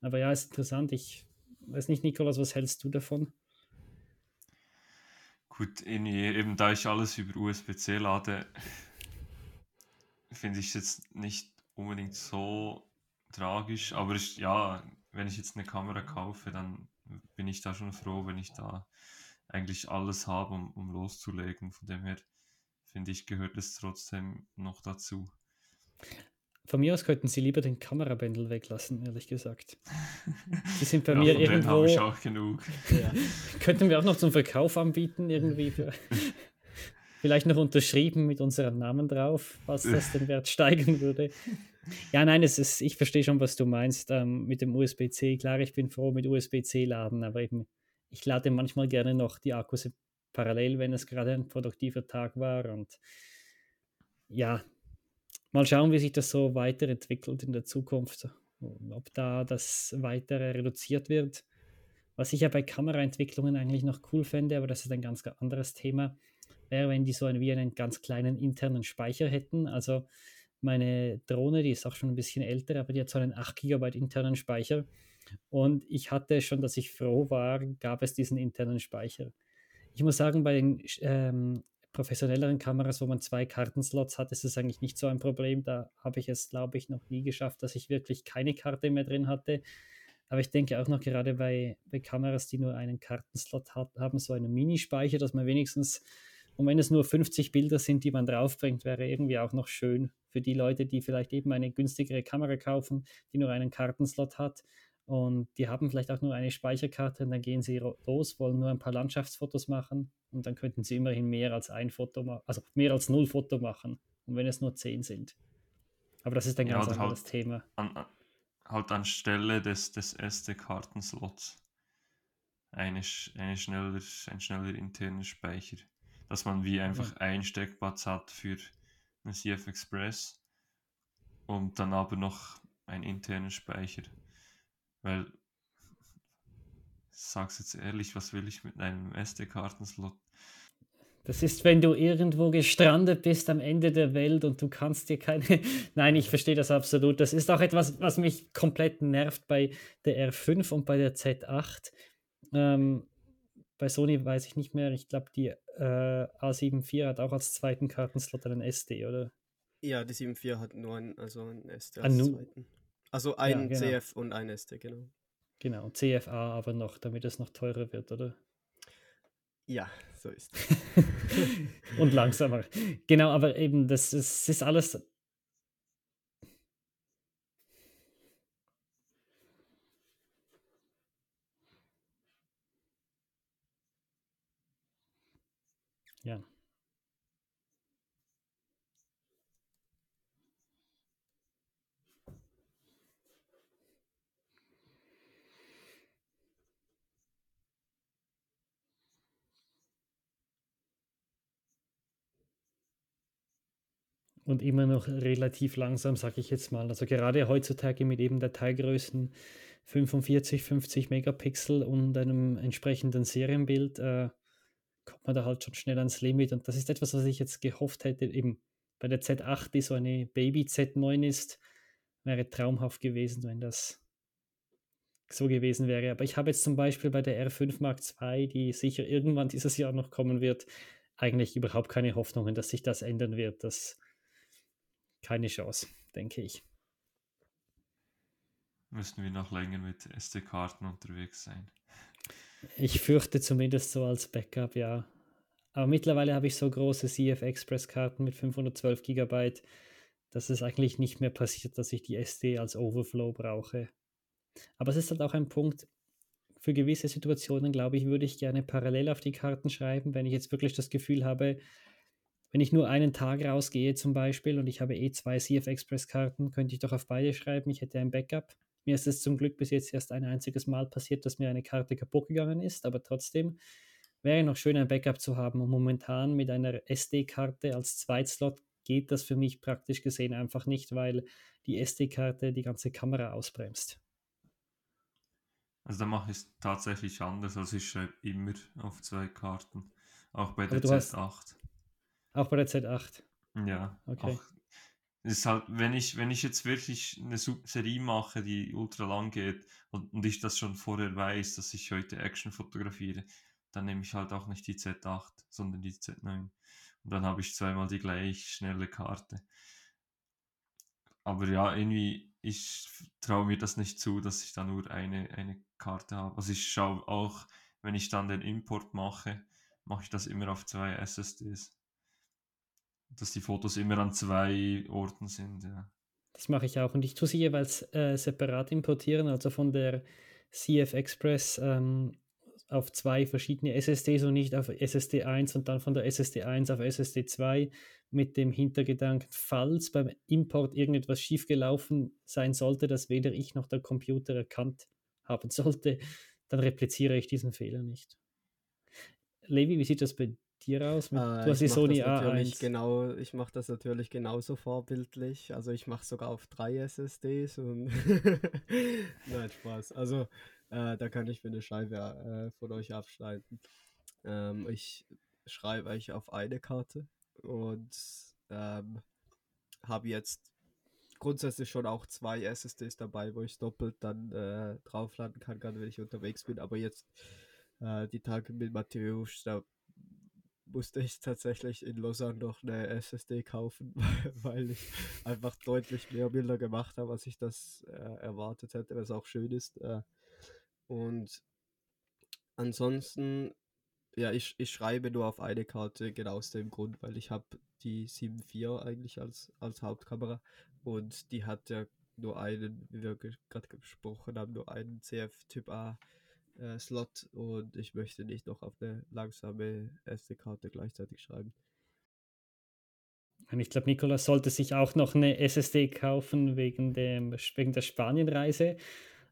Aber ja, ist interessant. Ich weiß nicht, Nikolas, was hältst du davon? Gut, eben da ich alles über USB-C lade, (laughs) finde ich es jetzt nicht unbedingt so tragisch. Aber ich, ja, wenn ich jetzt eine Kamera kaufe, dann bin ich da schon froh, wenn ich da eigentlich alles habe, um, um loszulegen. Von dem her finde ich, gehört es trotzdem noch dazu. Von mir aus könnten sie lieber den Kamerabändel weglassen, ehrlich gesagt. (laughs) Die sind bei Ja, mir denen habe irgendwo. ich auch genug. Ja. Könnten wir auch noch zum Verkauf anbieten, irgendwie. Für, (laughs) vielleicht noch unterschrieben mit unserem Namen drauf, was das den Wert steigern würde. Ja, nein, es ist, ich verstehe schon, was du meinst ähm, mit dem USB-C. Klar, ich bin froh mit USB-C laden, aber eben, ich lade manchmal gerne noch die Akkus parallel, wenn es gerade ein produktiver Tag war. Und ja, mal schauen, wie sich das so weiterentwickelt in der Zukunft. Ob da das weitere reduziert wird. Was ich ja bei Kameraentwicklungen eigentlich noch cool fände, aber das ist ein ganz anderes Thema, wäre, wenn die so einen, wie einen ganz kleinen internen Speicher hätten. Also meine Drohne, die ist auch schon ein bisschen älter, aber die hat so einen 8 GB internen Speicher. Und ich hatte schon, dass ich froh war, gab es diesen internen Speicher. Ich muss sagen, bei den ähm, professionelleren Kameras, wo man zwei Kartenslots hat, ist es eigentlich nicht so ein Problem. Da habe ich es, glaube ich, noch nie geschafft, dass ich wirklich keine Karte mehr drin hatte. Aber ich denke auch noch gerade bei, bei Kameras, die nur einen Kartenslot hat, haben, so einen Minispeicher, dass man wenigstens, und wenn es nur 50 Bilder sind, die man draufbringt, wäre irgendwie auch noch schön für die Leute, die vielleicht eben eine günstigere Kamera kaufen, die nur einen Kartenslot hat. Und die haben vielleicht auch nur eine Speicherkarte und dann gehen sie los, wollen nur ein paar Landschaftsfotos machen und dann könnten sie immerhin mehr als ein Foto machen, also mehr als null Foto machen. Und wenn es nur zehn sind. Aber das ist ein ganz ja, anderes halt Thema. An, halt anstelle des, des SD-Kartenslots eine, eine schneller, ein schneller interner Speicher. Dass man wie einfach ja. ein Steckplatz hat für eine CF Express und dann aber noch einen internen Speicher. Weil, ich sag's jetzt ehrlich, was will ich mit einem SD-Kartenslot? Das ist, wenn du irgendwo gestrandet bist am Ende der Welt und du kannst dir keine. (laughs) Nein, ich verstehe das absolut. Das ist auch etwas, was mich komplett nervt bei der R5 und bei der Z8. Ähm, bei Sony weiß ich nicht mehr. Ich glaube, die äh, A7 IV hat auch als zweiten Kartenslot einen SD, oder? Ja, die 7.4 hat nur einen, also einen SD als ah, zweiten. Also ein ja, genau. CF und ein SD, genau. Genau, CFA aber noch, damit es noch teurer wird, oder? Ja, so ist es. (laughs) und langsamer. Genau, aber eben, das ist, das ist alles. Ja. Und immer noch relativ langsam, sage ich jetzt mal. Also gerade heutzutage mit eben Dateigrößen 45, 50 Megapixel und einem entsprechenden Serienbild äh, kommt man da halt schon schnell ans Limit. Und das ist etwas, was ich jetzt gehofft hätte, eben bei der Z8, die so eine Baby Z9 ist, wäre traumhaft gewesen, wenn das so gewesen wäre. Aber ich habe jetzt zum Beispiel bei der R5 Mark II, die sicher irgendwann dieses Jahr noch kommen wird, eigentlich überhaupt keine Hoffnungen, dass sich das ändern wird. Das keine Chance, denke ich. Müssen wir noch länger mit SD-Karten unterwegs sein? Ich fürchte zumindest so als Backup, ja. Aber mittlerweile habe ich so große CF Express Karten mit 512 GB, dass es eigentlich nicht mehr passiert, dass ich die SD als Overflow brauche. Aber es ist halt auch ein Punkt, für gewisse Situationen, glaube ich, würde ich gerne parallel auf die Karten schreiben, wenn ich jetzt wirklich das Gefühl habe, wenn ich nur einen Tag rausgehe zum Beispiel und ich habe eh zwei CF Express Karten, könnte ich doch auf beide schreiben, ich hätte ein Backup. Mir ist es zum Glück bis jetzt erst ein einziges Mal passiert, dass mir eine Karte kaputt gegangen ist, aber trotzdem wäre noch schön, ein Backup zu haben. Und momentan mit einer SD-Karte als Zweitslot geht das für mich praktisch gesehen einfach nicht, weil die SD-Karte die ganze Kamera ausbremst. Also da mache ich es tatsächlich anders, also ich schreibe immer auf zwei Karten, auch bei der Z8. Hast, auch bei der Z8. Ja. Okay. Auch, ist halt, wenn ich, wenn ich jetzt wirklich eine Serie mache, die ultra lang geht und, und ich das schon vorher weiß, dass ich heute Action fotografiere, dann nehme ich halt auch nicht die Z8, sondern die Z9. Und dann habe ich zweimal die gleich schnelle Karte. Aber ja, irgendwie, ich traue mir das nicht zu, dass ich da nur eine, eine Karte habe. Also ich schaue auch, wenn ich dann den Import mache, mache ich das immer auf zwei SSDs dass die Fotos immer an zwei Orten sind. Ja. Das mache ich auch und ich tue sie jeweils äh, separat importieren, also von der CF Express ähm, auf zwei verschiedene SSDs und nicht auf SSD 1 und dann von der SSD 1 auf SSD 2 mit dem Hintergedanken, falls beim Import irgendetwas schiefgelaufen sein sollte, das weder ich noch der Computer erkannt haben sollte, dann repliziere ich diesen Fehler nicht. Levi, wie sieht das bei dir aus? Mit, äh, du hast die Sony A1. Genau, ich mache das natürlich genauso vorbildlich. Also ich mache sogar auf drei SSDs und (laughs) nein, Spaß. Also äh, da kann ich mir eine Scheibe äh, von euch abschneiden. Ähm, ich schreibe euch auf eine Karte und ähm, habe jetzt grundsätzlich schon auch zwei SSDs dabei, wo ich doppelt dann äh, draufladen kann, wenn ich unterwegs bin. Aber jetzt äh, die Tage mit Matthäus, da musste ich tatsächlich in Lausanne noch eine SSD kaufen, (laughs) weil ich einfach deutlich mehr Bilder gemacht habe, als ich das äh, erwartet hätte, was auch schön ist. Äh, und ansonsten, ja, ich, ich schreibe nur auf eine Karte, genau aus dem Grund, weil ich habe die 7.4 eigentlich als, als Hauptkamera und die hat ja nur einen, wie wir gerade gesprochen haben, nur einen CF-Typ A äh, Slot und ich möchte nicht noch auf eine langsame SD-Karte gleichzeitig schreiben. Ich glaube, Nikolas sollte sich auch noch eine SSD kaufen wegen, dem, wegen der Spanienreise.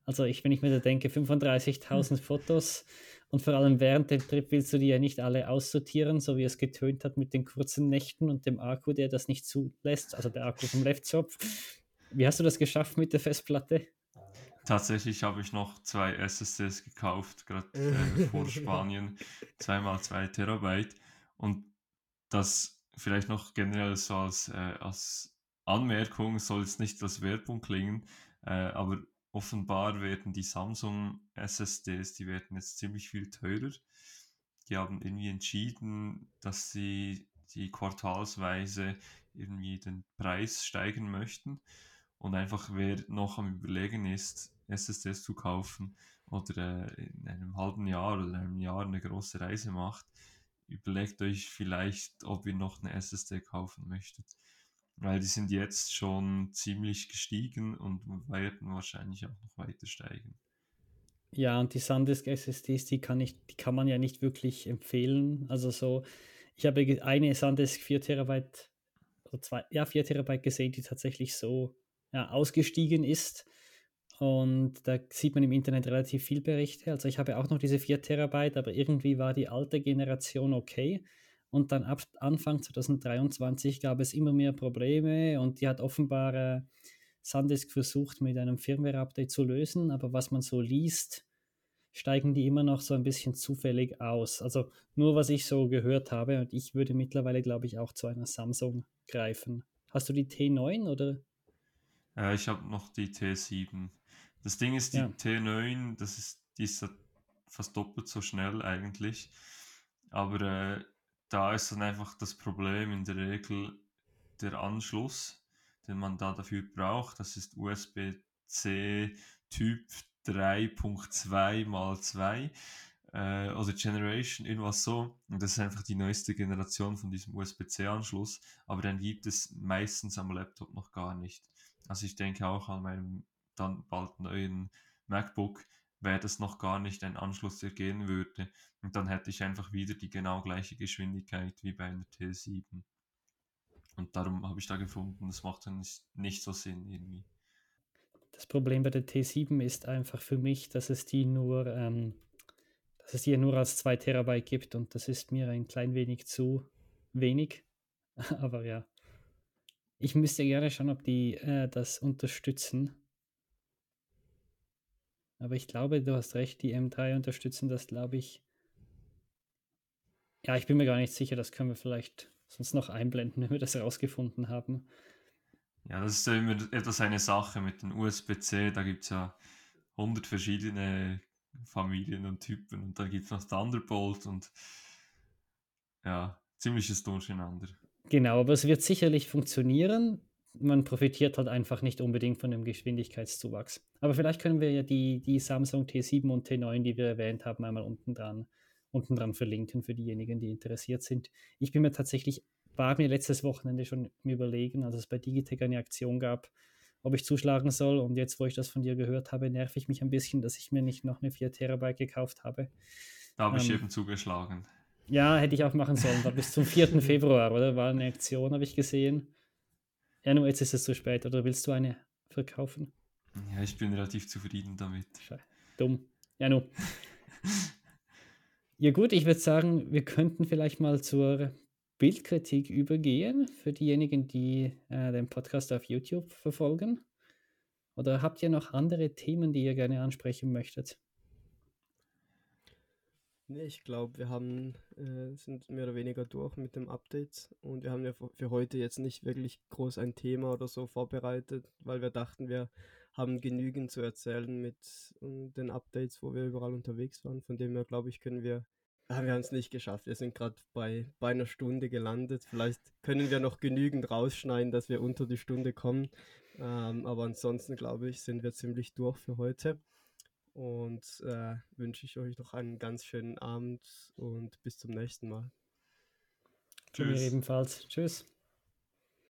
Also ich, wenn ich mir da denke, 35.000 (laughs) Fotos und vor allem während dem Trip willst du die ja nicht alle aussortieren, so wie es getönt hat mit den kurzen Nächten und dem Akku, der das nicht zulässt, also der Akku vom Laptop. Wie hast du das geschafft mit der Festplatte? Tatsächlich habe ich noch zwei SSDs gekauft, gerade äh, vor (laughs) Spanien, zweimal zwei Terabyte. Und das vielleicht noch generell so als, äh, als Anmerkung soll es nicht als Werbung klingen, äh, aber offenbar werden die Samsung SSDs, die werden jetzt ziemlich viel teurer. Die haben irgendwie entschieden, dass sie die quartalsweise irgendwie den Preis steigern möchten. Und einfach wer noch am Überlegen ist, SSDs zu kaufen oder äh, in einem halben Jahr oder einem Jahr eine große Reise macht, überlegt euch vielleicht, ob ihr noch eine SSD kaufen möchtet. Weil die sind jetzt schon ziemlich gestiegen und werden wahrscheinlich auch noch weiter steigen. Ja, und die SanDisk SSDs, die kann, ich, die kann man ja nicht wirklich empfehlen. Also so, ich habe eine SanDisk 4 Terabyte, oder zwei, ja, 4 Terabyte gesehen, die tatsächlich so ja, ausgestiegen ist. Und da sieht man im Internet relativ viel Berichte. Also ich habe auch noch diese 4 Terabyte, aber irgendwie war die alte Generation okay. Und dann ab Anfang 2023 gab es immer mehr Probleme und die hat offenbar äh, SanDisk versucht mit einem Firmware-Update zu lösen. Aber was man so liest, steigen die immer noch so ein bisschen zufällig aus. Also nur was ich so gehört habe und ich würde mittlerweile, glaube ich, auch zu einer Samsung greifen. Hast du die T9 oder? Äh, ich habe noch die T7. Das Ding ist, die ja. T9, das ist, die ist fast doppelt so schnell eigentlich. Aber äh, da ist dann einfach das Problem in der Regel der Anschluss, den man da dafür braucht. Das ist USB-C Typ 3.2 mal 2 äh, oder Generation, irgendwas so. Und das ist einfach die neueste Generation von diesem USB-C-Anschluss. Aber dann gibt es meistens am Laptop noch gar nicht. Also ich denke auch an meinem dann bald neuen MacBook wäre das noch gar nicht ein Anschluss, der gehen würde. Und dann hätte ich einfach wieder die genau gleiche Geschwindigkeit wie bei einer T7. Und darum habe ich da gefunden, das macht dann nicht, so Sinn irgendwie. Das Problem bei der T7 ist einfach für mich, dass es die nur, ähm, dass es die nur als 2 Terabyte gibt und das ist mir ein klein wenig zu wenig. (laughs) Aber ja. Ich müsste gerne schauen, ob die äh, das unterstützen. Aber ich glaube, du hast recht, die M3 unterstützen das, glaube ich. Ja, ich bin mir gar nicht sicher, das können wir vielleicht sonst noch einblenden, (laughs) wenn wir das herausgefunden haben. Ja, das ist ja immer etwas eine Sache mit den USB-C, da gibt es ja 100 verschiedene Familien und Typen und dann gibt es noch Thunderbolt und ja, ziemliches Durcheinander. Genau, aber es wird sicherlich funktionieren man profitiert halt einfach nicht unbedingt von dem Geschwindigkeitszuwachs. Aber vielleicht können wir ja die, die Samsung T7 und T9, die wir erwähnt haben, einmal unten dran, unten dran verlinken für diejenigen, die interessiert sind. Ich bin mir tatsächlich, war mir letztes Wochenende schon Überlegen, als es bei Digitech eine Aktion gab, ob ich zuschlagen soll. Und jetzt, wo ich das von dir gehört habe, nerv ich mich ein bisschen, dass ich mir nicht noch eine 4 Terabyte gekauft habe. Da habe ähm, ich eben zugeschlagen. Ja, hätte ich auch machen sollen. War bis zum 4. (laughs) Februar, oder? War eine Aktion, habe ich gesehen. Ja, nur jetzt ist es zu spät. Oder willst du eine verkaufen? Ja, ich bin relativ zufrieden damit. Dumm. Ja, nur. (laughs) ja, gut, ich würde sagen, wir könnten vielleicht mal zur Bildkritik übergehen für diejenigen, die äh, den Podcast auf YouTube verfolgen. Oder habt ihr noch andere Themen, die ihr gerne ansprechen möchtet? Nee, ich glaube, wir haben, äh, sind mehr oder weniger durch mit dem Update und wir haben ja für heute jetzt nicht wirklich groß ein Thema oder so vorbereitet, weil wir dachten, wir haben genügend zu erzählen mit äh, den Updates, wo wir überall unterwegs waren. Von dem her, glaube ich, können wir, haben wir es nicht geschafft. Wir sind gerade bei, bei einer Stunde gelandet. Vielleicht können wir noch genügend rausschneiden, dass wir unter die Stunde kommen. Ähm, aber ansonsten, glaube ich, sind wir ziemlich durch für heute und äh, wünsche ich euch noch einen ganz schönen Abend und bis zum nächsten Mal. Tschüss. Mir ebenfalls. Tschüss.